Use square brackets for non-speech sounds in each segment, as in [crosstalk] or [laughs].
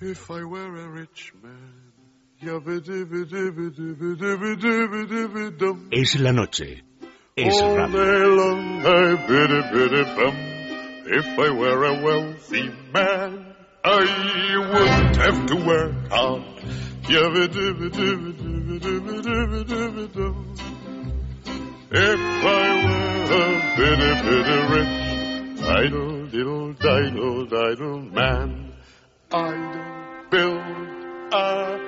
If I were a rich man. Es la noche. Es radio. day long I biddy biddy bum. If I were a wealthy man, I wouldn't have to work hard. If I were a bitty bitty rich, idle diddle diddle diddle man, I'd build a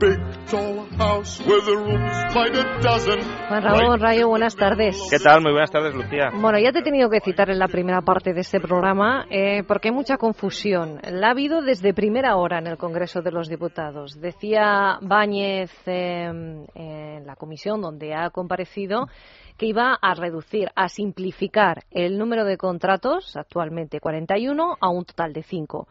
big tall house with the rooms by the dozen. Juan Ramón Rayo, buenas tardes. ¿Qué tal? Muy buenas tardes, Lucía. Bueno, ya te he tenido que citar en la primera parte de este programa eh, porque hay mucha confusión. La ha habido desde primera hora en el Congreso de los Diputados. Decía Báñez eh, en la comisión donde ha comparecido que iba a reducir, a simplificar el número de contratos, actualmente 41, a un total de 5.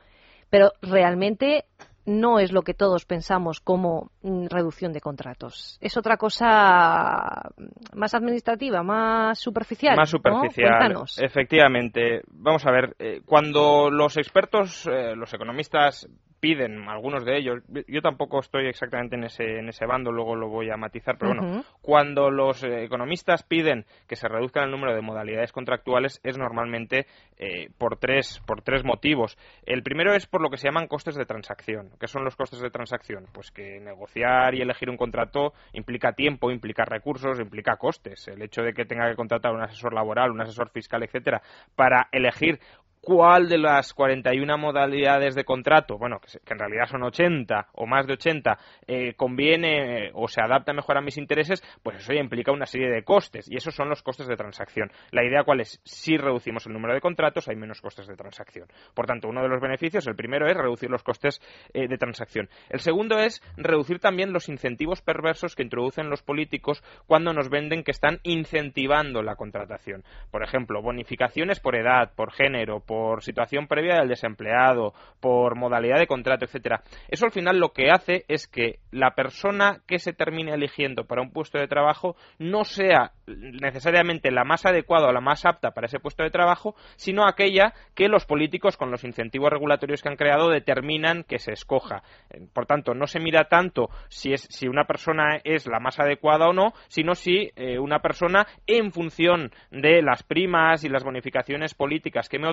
Pero realmente no es lo que todos pensamos como mm, reducción de contratos. Es otra cosa más administrativa, más superficial. Más ¿no? superficial. Cuéntanos. Efectivamente. Vamos a ver, eh, cuando los expertos, eh, los economistas piden, algunos de ellos, yo tampoco estoy exactamente en ese, en ese bando, luego lo voy a matizar, pero bueno, cuando los eh, economistas piden que se reduzca el número de modalidades contractuales es normalmente eh, por, tres, por tres motivos. El primero es por lo que se llaman costes de transacción. ¿Qué son los costes de transacción? Pues que negociar y elegir un contrato implica tiempo, implica recursos, implica costes. El hecho de que tenga que contratar un asesor laboral, un asesor fiscal, etcétera, para elegir cuál de las 41 modalidades de contrato, bueno, que, en realidad son 80 o más de 80, eh, conviene eh, o se adapta mejor a mis intereses, pues eso ya implica una serie de costes y esos son los costes de transacción. La idea cuál es, si reducimos el número de contratos hay menos costes de transacción. Por tanto, uno de los beneficios, el primero es reducir los costes eh, de transacción. El segundo es reducir también los incentivos perversos que introducen los políticos cuando nos venden que están incentivando la contratación. Por ejemplo, bonificaciones por edad, por género, por situación previa del desempleado, por modalidad de contrato, etcétera. Eso al final lo que hace es que la persona que se termine eligiendo para un puesto de trabajo no sea necesariamente la más adecuada o la más apta para ese puesto de trabajo, sino aquella que los políticos con los incentivos regulatorios que han creado determinan que se escoja. Eh, Por tanto, no se mira tanto si es si una persona es la más adecuada o no, sino si eh, una persona en función de las primas y las bonificaciones políticas que me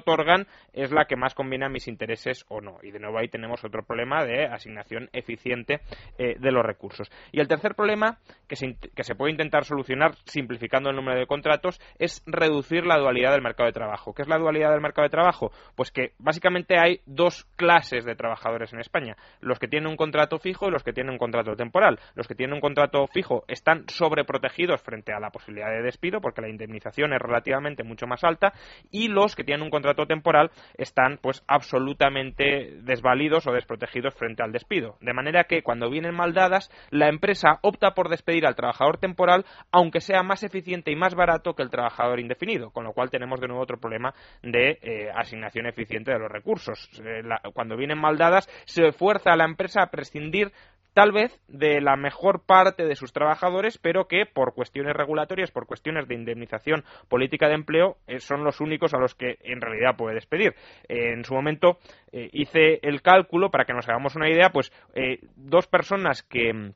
es la que más conviene a mis intereses o no. Y de nuevo ahí tenemos otro problema de asignación eficiente eh, de los recursos. Y el tercer problema que se, que se puede intentar solucionar simplificando el número de contratos es reducir la dualidad del mercado de trabajo. ¿Qué es la dualidad del mercado de trabajo? Pues que básicamente hay dos clases de trabajadores en España. Los que tienen un contrato fijo y los que tienen un contrato temporal. Los que tienen un contrato fijo están sobreprotegidos frente a la posibilidad de despido porque la indemnización es relativamente mucho más alta y los que tienen un contrato temporal están pues absolutamente desvalidos o desprotegidos frente al despido. De manera que cuando vienen mal dadas, la empresa opta por despedir al trabajador temporal aunque sea más eficiente y más barato que el trabajador indefinido, con lo cual tenemos de nuevo otro problema de eh, asignación eficiente de los recursos. Eh, cuando vienen mal dadas, se fuerza a la empresa a prescindir tal vez de la mejor parte de sus trabajadores, pero que por cuestiones regulatorias, por cuestiones de indemnización política de empleo, eh, son los únicos a los que en realidad puede despedir. Eh, en su momento eh, hice el cálculo para que nos hagamos una idea, pues dos personas que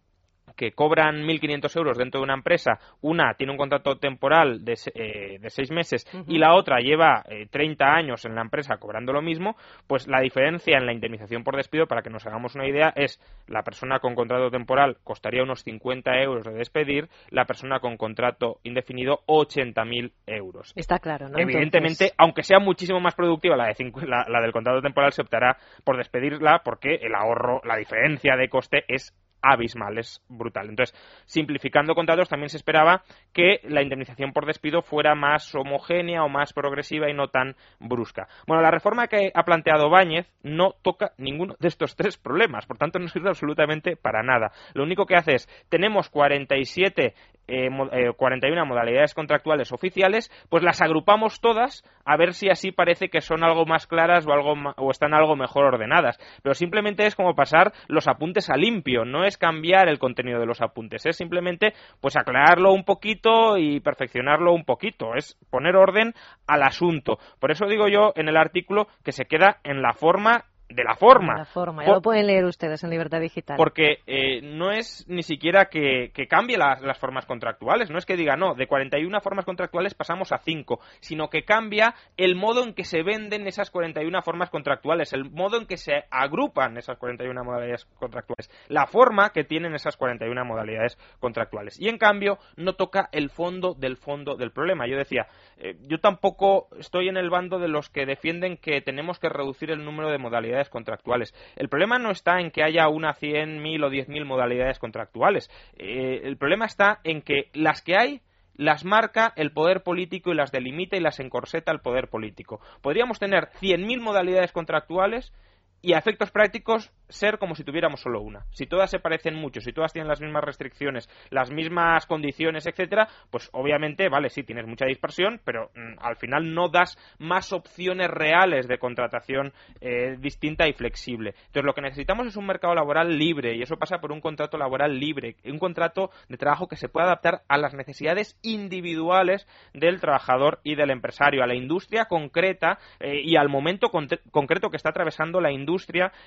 que cobran 1.500 euros dentro de una empresa, una tiene un contrato temporal de, eh, de seis meses y la otra lleva eh, 30 años en la empresa cobrando lo mismo, pues la diferencia en la indemnización por despido, para que nos hagamos una idea, es la persona con contrato temporal costaría unos 50 euros de despedir, la persona con contrato indefinido 80.000 euros. Está claro, ¿no? Evidentemente, Entonces, aunque sea muchísimo más productiva la, de la, la del contrato temporal, se optará por despedirla porque el ahorro, la diferencia de coste es abismal, es brutal. Entonces, simplificando contratos, también se esperaba que la indemnización por despido fuera más homogénea o más progresiva y no tan brusca. Bueno, la reforma que ha planteado Báñez no toca ninguno de estos tres problemas, por tanto no sirve absolutamente para nada. Lo único que hace es, tenemos 47 eh, eh, 41 modalidades contractuales oficiales, pues las agrupamos todas a ver si así parece que son algo más claras o, algo o están algo mejor ordenadas. Pero simplemente es como pasar los apuntes a limpio, no es cambiar el contenido de los apuntes, es simplemente pues aclararlo un poquito y perfeccionarlo un poquito, es poner orden al asunto. Por eso digo yo en el artículo que se queda en la forma de la forma. La forma, ya lo pueden leer ustedes en Libertad Digital. Porque eh, no es ni siquiera que, cambie las, las, formas contractuales, no es que diga, no, de 41 formas contractuales pasamos a 5, sino que cambia el modo en que se venden esas 41 formas contractuales, el modo en que se agrupan esas 41 modalidades contractuales, la forma que tienen esas 41 modalidades contractuales. Y en cambio, no toca el fondo del fondo del problema. Yo decía, eh, yo tampoco estoy en el bando de los que defienden que tenemos que reducir el número de modalidades contractuales. El problema no está en que haya una cien mil o diez mil modalidades contractuales. Eh, el problema está en que las que hay las marca el poder político y las delimita y las encorseta el poder político. Podríamos tener cien mil modalidades contractuales y a efectos prácticos ser como si tuviéramos solo una. Si todas se parecen mucho, si todas tienen las mismas restricciones, las mismas condiciones, etcétera, pues obviamente, vale, sí tienes mucha dispersión, pero mm, al final no das más opciones reales de contratación eh, distinta y flexible. Entonces lo que necesitamos es un mercado laboral libre y eso pasa por un contrato laboral libre, un contrato de trabajo que se pueda adaptar a las necesidades individuales del trabajador y del empresario, a la industria concreta eh, y al momento concreto que está atravesando la industria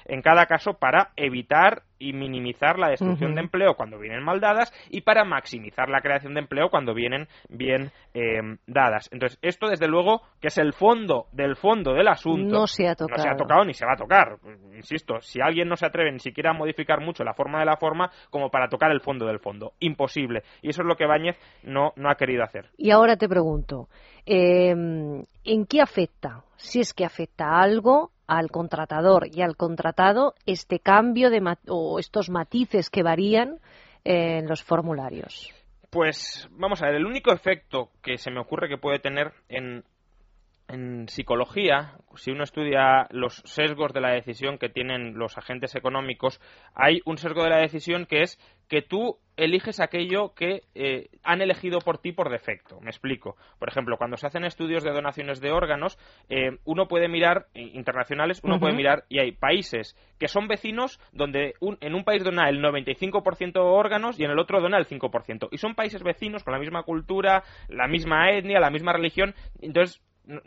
en cada caso para evitar y minimizar la destrucción de empleo cuando vienen mal dadas y para maximizar la creación de empleo cuando vienen bien em, dadas. Entonces, esto desde luego que es el fondo del fondo del asunto. No se ha tocado. No se ha tocado ni se va a tocar. Insisto, si alguien no se atreve ni siquiera a modificar mucho la forma de la forma como para tocar el fondo del fondo. Imposible. Y eso es lo que Báñez no, no ha querido hacer. Y ahora te pregunto, em, ¿en qué afecta? Si es que afecta algo al contratador y al contratado este cambio de o estos matices que varían en los formularios? Pues vamos a ver, el único efecto que se me ocurre que puede tener en, en psicología, si uno estudia los sesgos de la decisión que tienen los agentes económicos, hay un sesgo de la decisión que es que tú eliges aquello que eh, han elegido por ti por defecto. Me explico. Por ejemplo, cuando se hacen estudios de donaciones de órganos, eh, uno puede mirar, internacionales, uno puede mirar, y hay países que son vecinos donde en un país dona el 95% de órganos y en el otro dona el 5%. Y son países vecinos con la misma cultura, la misma etnia, la misma religión. Entonces,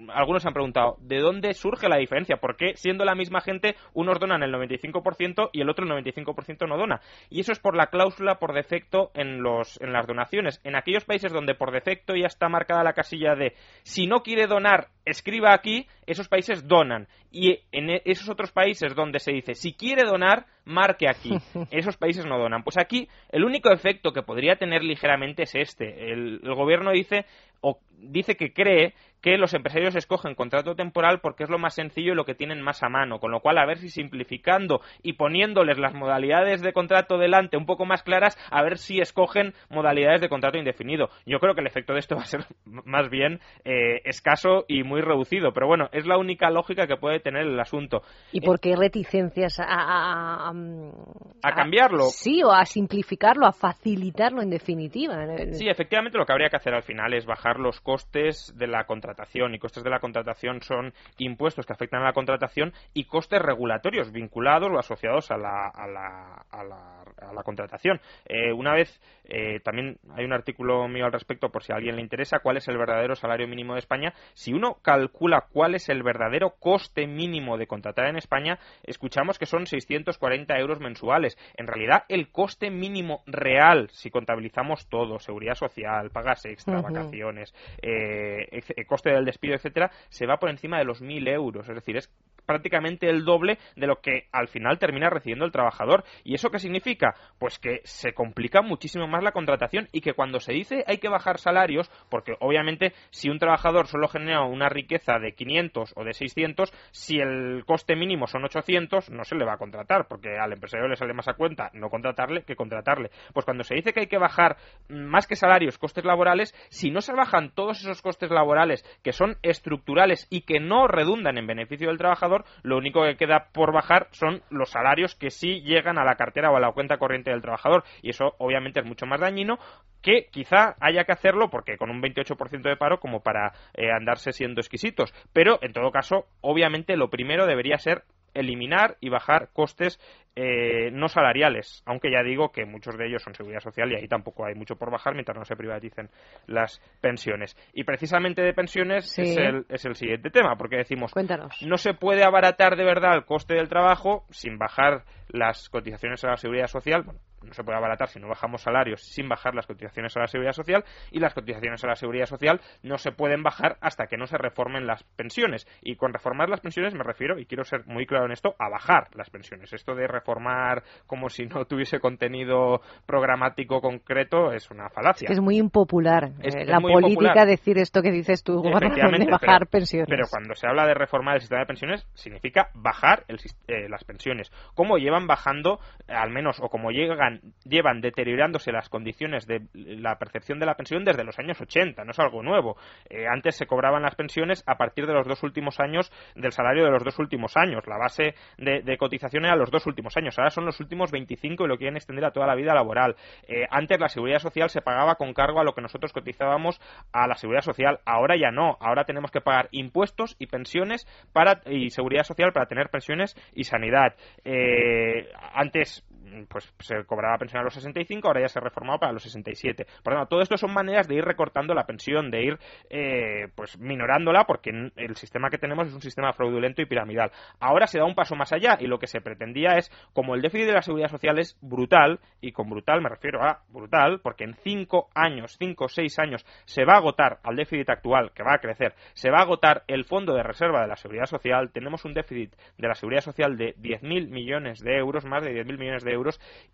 algunos han preguntado, ¿de dónde surge la diferencia? ¿Por qué, siendo la misma gente, unos donan el 95% y el otro el 95% no dona? Y eso es por la cláusula por defecto en, los, en las donaciones. En aquellos países donde por defecto ya está marcada la casilla de si no quiere donar, escriba aquí, esos países donan. Y en e, esos otros países donde se dice si quiere donar, marque aquí. [laughs] Esos países no donan. Pues aquí el único efecto que podría tener ligeramente es este. el gobierno dice o dice que cree que los empresarios escogen contrato temporal porque es lo más sencillo y lo que tienen más a mano, con lo cual a ver si simplificando y poniéndoles las modalidades de contrato delante un poco más claras, a ver si escogen modalidades de contrato indefinido. Yo creo que el efecto de esto va a ser [laughs] más bien eh, escaso y muy reducido, pero bueno, es la única lógica que puede tener el asunto. ¿Y por qué reticencias a, a, a, cambiarlo? Sí, o a simplificarlo, a facilitarlo en definitiva. Sí, efectivamente lo que habría que hacer al final es bajar los costes de la contratación y costes de la contratación son impuestos que afectan a la contratación y costes regulatorios vinculados o asociados a la, a la, a la, contratación. Eh, una vez, eh, también hay un artículo mío al respecto por si a alguien le interesa, cuál es el verdadero salario mínimo de España. Si uno calcula cuál es el verdadero coste mínimo de contratar en España, escuchamos que son 640 euros mensuales. En realidad, el coste mínimo real, si contabilizamos todo, seguridad social, pagas extra, vacaciones, eh, coste del despido, etcétera, se va por encima de los 1.000 euros. Es decir, es prácticamente el doble de lo que al final termina recibiendo el trabajador. ¿Y eso qué significa? Pues que se complica muchísimo más la contratación y que cuando se dice hay que bajar salarios, porque obviamente si un trabajador solo genera una riqueza de 500 o de 600, si el coste mínimo son 800, no se le va a contratar, porque al empresario le sale más a cuenta no contratarle que contratarle. Pues cuando se dice que hay que bajar más que salarios, costes laborales, si no se bajan todos esos costes laborales que son estructurales y que no redundan en beneficio del lo único que queda por bajar son los salarios que sí llegan a la cartera o a la cuenta corriente del trabajador. Y eso obviamente es mucho más dañino que quizá haya que hacerlo porque con un 28% de paro como para eh, andarse siendo exquisitos. Pero, en todo caso, obviamente lo primero debería ser eliminar y bajar costes eh, no salariales, aunque ya digo que muchos de ellos son seguridad social y ahí tampoco hay mucho por bajar mientras no se privaticen las pensiones. Y precisamente de pensiones es, el, es, el, siguiente tema, porque decimos, Cuéntanos. no se puede abaratar de verdad el coste del trabajo sin bajar las cotizaciones a la seguridad social. Bueno, no se puede abaratar si no bajamos salarios sin bajar las cotizaciones a la seguridad social y las cotizaciones a la seguridad social no se pueden bajar hasta que no se reformen las pensiones. Y con reformar las pensiones me refiero, y quiero ser muy claro en esto, a bajar las pensiones. Esto de reformar como si no [laughs] tuviese contenido programático concreto es una falacia. Es, muy impopular es, eh, la política impopular. decir esto que dices tú, de bajar pero, pensiones. Pero cuando se habla de reformar el sistema de pensiones, significa bajar el, eh, las pensiones. Como llevan bajando, al menos, o como llegan, llevan deteriorándose las condiciones de la percepción de la pensión desde los años 80, no es algo nuevo. Eh, antes se cobraban las pensiones a partir de los dos últimos años del salario de los dos últimos años. La base de, de cotización era los dos últimos años. Ahora son los últimos 25 y lo quieren extender a toda la vida laboral. Eh, antes la seguridad social se pagaba con cargo a lo que nosotros cotizábamos a la seguridad social. Ahora ya no. Ahora tenemos que pagar impuestos y pensiones para, y seguridad social para tener pensiones y sanidad. Eh, antes pues se cobraba pensión a los 65, ahora ya se ha reformado para los 67. Por lo tanto, todo esto son maneras de ir recortando la pensión, de ir eh, pues minorándola, porque el sistema que tenemos es un sistema fraudulento y piramidal. Ahora se da un paso más allá y lo que se pretendía es, como el déficit de la seguridad social es brutal, y con brutal me refiero a brutal, porque en cinco años, cinco o seis años, se va a agotar al déficit actual, que va a crecer, se va a agotar el fondo de reserva de la seguridad social, tenemos un déficit de la seguridad social de 10.000 millones de euros, más de 10.000 millones de euros,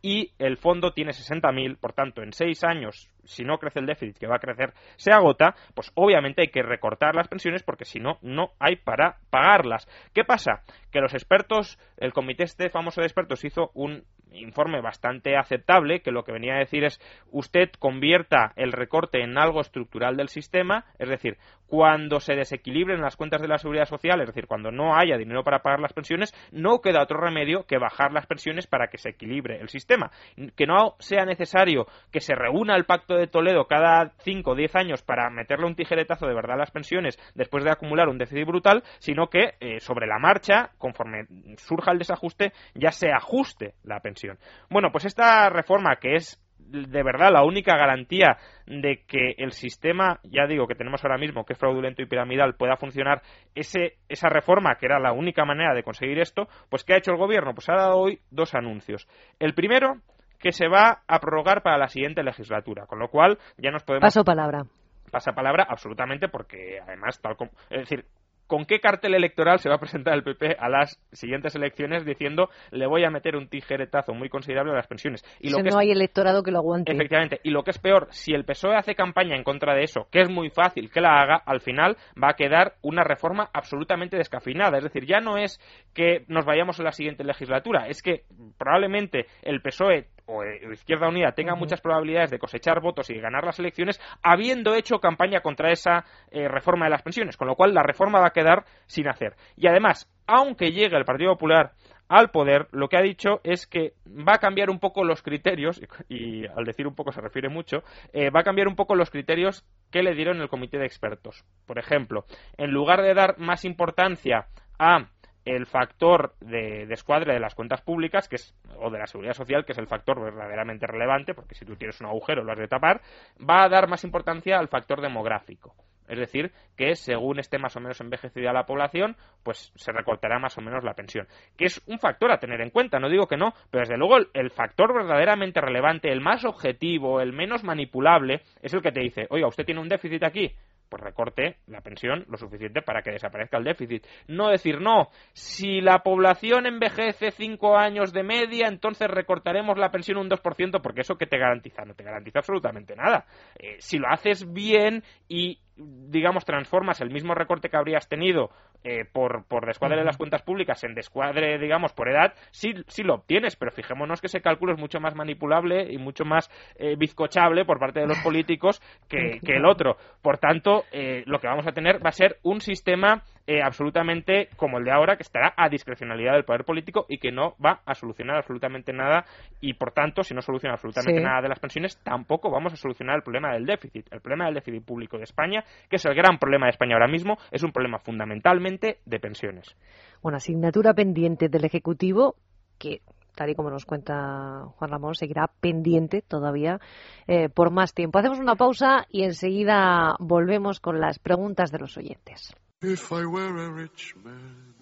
y el fondo tiene 60.000, por tanto, en seis años, si no crece el déficit, que va a crecer, se agota, pues obviamente hay que recortar las pensiones porque si no, no hay para pagarlas. ¿Qué pasa? Que los expertos, el comité este famoso de expertos hizo un informe bastante aceptable que lo que venía a decir es usted convierta el recorte en algo estructural del sistema, es decir, cuando se desequilibren las cuentas de la seguridad social, es decir, cuando no haya dinero para pagar las pensiones, no queda otro remedio que bajar las pensiones para que se equilibre el sistema. Que no sea necesario que se reúna el Pacto de Toledo cada 5 o 10 años para meterle un tijeretazo de verdad a las pensiones después de acumular un déficit brutal, sino que eh, sobre la marcha, conforme surja el desajuste, ya se ajuste la pensión. Bueno, pues esta reforma que es de verdad la única garantía de que el sistema, ya digo, que tenemos ahora mismo, que es fraudulento y piramidal, pueda funcionar, ese, esa reforma, que era la única manera de conseguir esto, pues ¿qué ha hecho el gobierno? Pues ha dado hoy dos anuncios. El primero, que se va a prorrogar para la siguiente legislatura, con lo cual ya nos podemos... Paso palabra. Pasa palabra absolutamente porque además tal como es decir ¿Con qué cartel electoral se va a presentar el PP a las siguientes elecciones diciendo le voy a meter un tijeretazo muy considerable a las pensiones? Y lo que no hay electorado que lo aguante. Efectivamente. Y lo que es peor, si el PSOE hace campaña en contra de eso, que es muy fácil que la haga, al final va a quedar una reforma absolutamente descafinada. Es decir, ya no es que nos vayamos a la siguiente legislatura, es que probablemente el PSOE o Izquierda Unida tenga muchas probabilidades de cosechar votos y ganar las elecciones habiendo hecho campaña contra esa eh, reforma de las pensiones, con lo cual la reforma va a quedar sin hacer. Y además, aunque llegue el Partido Popular al poder, lo que ha dicho es que va a cambiar un poco los criterios, y, al decir un poco se refiere mucho, eh, va a cambiar un poco los criterios que le dieron el comité de expertos. Por ejemplo, en lugar de dar más importancia a el factor de descuadre de las cuentas públicas, que es, o de la seguridad social, que es el factor verdaderamente relevante, porque si tú tienes un agujero lo has de tapar, va a dar más importancia al factor demográfico. Es decir, que según esté más o menos envejecida la población, pues se recortará más o menos la pensión. Que es un factor a tener en cuenta, no digo que no, pero desde luego el, el factor verdaderamente relevante, el más objetivo, el menos manipulable, es el que te dice, oiga, usted tiene un déficit aquí, pues recorte la pensión lo suficiente para que desaparezca el déficit. No decir, no, si la población envejece cinco años de media, entonces recortaremos la pensión un 2%, porque eso que te garantiza, no te garantiza absolutamente nada. Eh, si lo haces bien y digamos, transformas el mismo recorte que habrías tenido eh, por, por descuadre de las cuentas públicas en descuadre, digamos, por edad, sí, sí lo obtienes, pero fijémonos que ese cálculo es mucho más manipulable y mucho más eh, bizcochable por parte de los [laughs] políticos que, que el otro. Por tanto, eh, lo que vamos a tener va a ser un sistema eh, absolutamente como el de ahora, que estará a discrecionalidad del poder político y que no va a solucionar absolutamente nada y, por tanto, si no soluciona absolutamente nada de las pensiones, tampoco vamos a solucionar el problema del déficit. El problema del déficit público de España, que es el gran problema de España ahora mismo, es un problema fundamentalmente de pensiones. Una asignatura pendiente del Ejecutivo que tal y como nos cuenta Juan Ramón, seguirá pendiente todavía eh, por más tiempo. Hacemos una pausa y enseguida volvemos con las preguntas de los oyentes. If I were a rich man,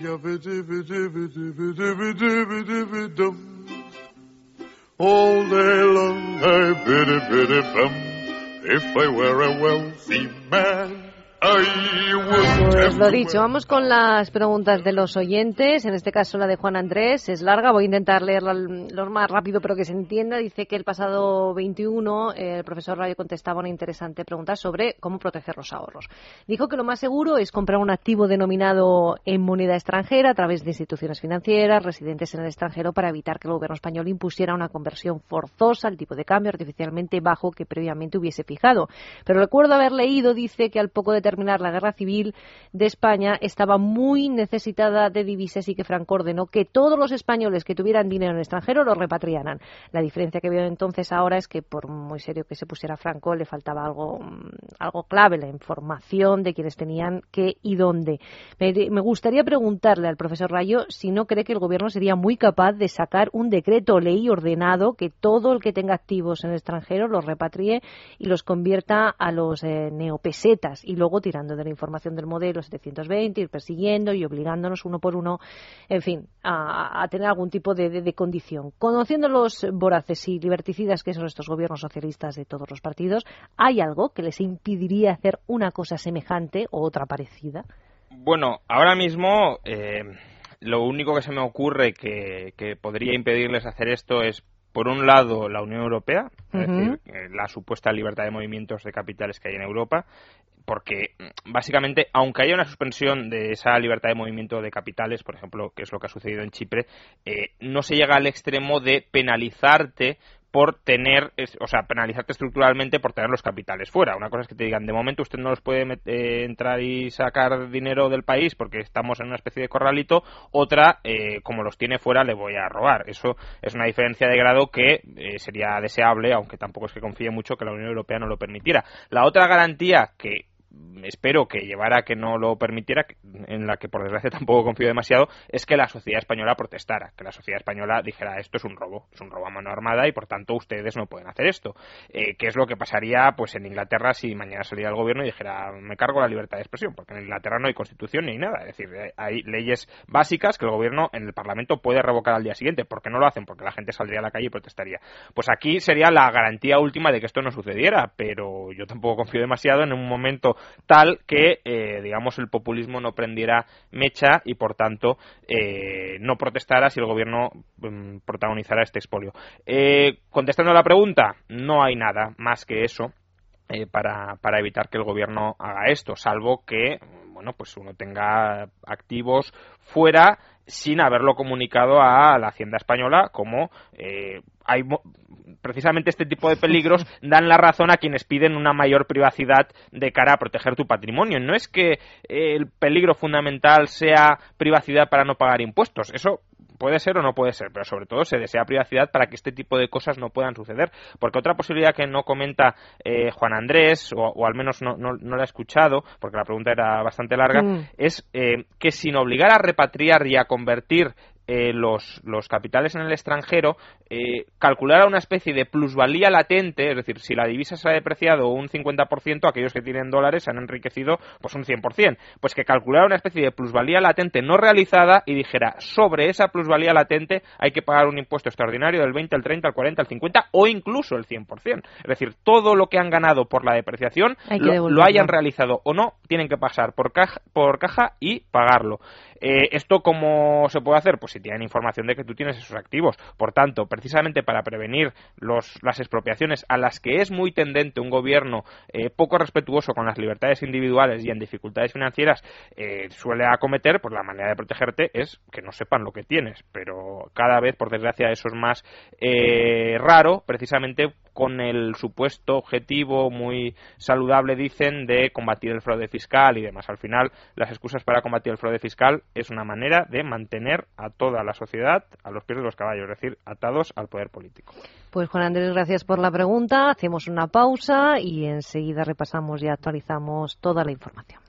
yabba-dibba-dibba-dibba-dibba-dibba-dum. All day long, I biddy-biddy-bum. If I were a wealthy man, Pues lo dicho, vamos con las preguntas de los oyentes. En este caso la de Juan Andrés es larga. Voy a intentar leerla lo más rápido, pero que se entienda. Dice que el pasado 21 el profesor Rayo contestaba una interesante pregunta sobre cómo proteger los ahorros. Dijo que lo más seguro es comprar un activo denominado en moneda extranjera a través de instituciones financieras residentes en el extranjero para evitar que el gobierno español impusiera una conversión forzosa al tipo de cambio artificialmente bajo que previamente hubiese fijado. Pero recuerdo haber leído, dice, que al poco de terminar la guerra civil de España estaba muy necesitada de divisas y que Franco ordenó que todos los españoles que tuvieran dinero en el extranjero lo repatriaran. La diferencia que veo entonces ahora es que por muy serio que se pusiera Franco le faltaba algo, mm, algo clave, la información de quienes tenían qué y dónde. Me, gustaría preguntarle al profesor Rayo si no cree que el gobierno sería muy capaz de sacar un decreto ley ordenado que todo el que tenga activos en el extranjero los repatrie y los convierta a los eh, neopesetas y luego tirando de la información del modelo 720, ir persiguiendo y obligándonos uno por uno, en fin, a, tener algún tipo de, condición. Conociendo los voraces y liberticidas que son estos gobiernos socialistas de todos los partidos, ¿hay algo que les impediría hacer una cosa semejante o otra parecida? Bueno, ahora mismo eh, lo único que se me ocurre que, que podría impedirles hacer esto es por un lado, la Unión Europea, es decir, eh, la supuesta libertad de movimientos de capitales que hay en Europa, porque mm, básicamente, aunque haya una suspensión de esa libertad de movimiento de capitales, por ejemplo, que es lo que ha sucedido en Chipre, eh, no se llega al extremo de penalizarte por tener, o sea, penalizarte estructuralmente por tener los capitales fuera. Una cosa es que te digan, de momento usted no los puede eh, entrar y sacar dinero del país porque estamos en una especie de corralito, otra, eh, como los tiene fuera, le voy a robar. Eso es una diferencia de grado que sería deseable, aunque tampoco es que confíe mucho que la Unión Europea no lo permitiera. La otra garantía que espero que llevara que no lo permitiera, en la que por desgracia [laughs] tampoco confío demasiado, es que la sociedad española protestara, que la sociedad española dijera esto es un robo, es un robo a mano armada y por tanto ustedes no pueden hacer esto. Eh, ¿Qué es lo que pasaría pues en Inglaterra si mañana saliera el gobierno y dijera me cargo la libertad de expresión? Porque en Inglaterra no hay constitución ni nada, es decir, eh, hay leyes básicas que el gobierno en el Parlamento puede revocar al día siguiente. ¿Por qué no lo hacen? Porque la gente saldría a la calle y protestaría. Pues aquí sería la garantía última de que esto no sucediera, pero yo tampoco confío demasiado en un momento tal que, eh, digamos, el populismo no prendiera mecha y, por tanto, eh, no protestara si el gobierno mm, protagonizara este expolio. Eh, contestando a la pregunta, no hay nada más que eso. para, para evitar que el gobierno haga esto, salvo que bueno, pues uno tenga activos fuera sin haberlo comunicado a la Hacienda española, como hay precisamente este tipo de peligros [laughs] dan la razón a quienes piden una mayor privacidad de cara a proteger tu patrimonio. No es que el peligro fundamental sea privacidad para no pagar impuestos. Eso puede ser o no puede ser, pero sobre todo se desea privacidad para que este tipo de cosas no puedan suceder. Porque otra posibilidad que no comenta eh, Juan Andrés, o, al menos no, no, la he escuchado, porque la pregunta era bastante larga, mm. es eh, que sin obligar a repatriar y a convertir eh, los, los, capitales en el extranjero, eh, calcular a una especie de plusvalía latente, es decir, si la divisa se ha depreciado un 50%, aquellos que tienen dólares se han enriquecido pues un 100%. Pues que calculara una especie de plusvalía latente no realizada y dijera, sobre esa plusvalía latente hay que pagar un impuesto extraordinario del 20, el 30, el 40, el 50 o incluso el 100%. Es decir, todo lo que han ganado por la depreciación, lo, hayan realizado o no, tienen que pasar por caja, por caja y pagarlo. Eh, ¿Esto cómo se puede hacer? Pues si tienen información de que tú tienes esos activos. Por tanto, precisamente para prevenir los, las expropiaciones a las que es muy tendente un gobierno eh, poco respetuoso con las libertades individuales y en dificultades financieras eh, suele acometer, pues la manera de protegerte es que no sepan lo que tienes. Pero cada vez, por desgracia, eso es más raro, precisamente con el supuesto objetivo muy saludable, dicen, de combatir el fraude fiscal y demás. Al final, las excusas para combatir el fraude fiscal es una manera de mantener a toda la sociedad a los pies de los caballos, es decir, atados al poder político. Pues Juan Andrés, gracias por la pregunta. Hacemos una pausa y enseguida repasamos y actualizamos toda la información.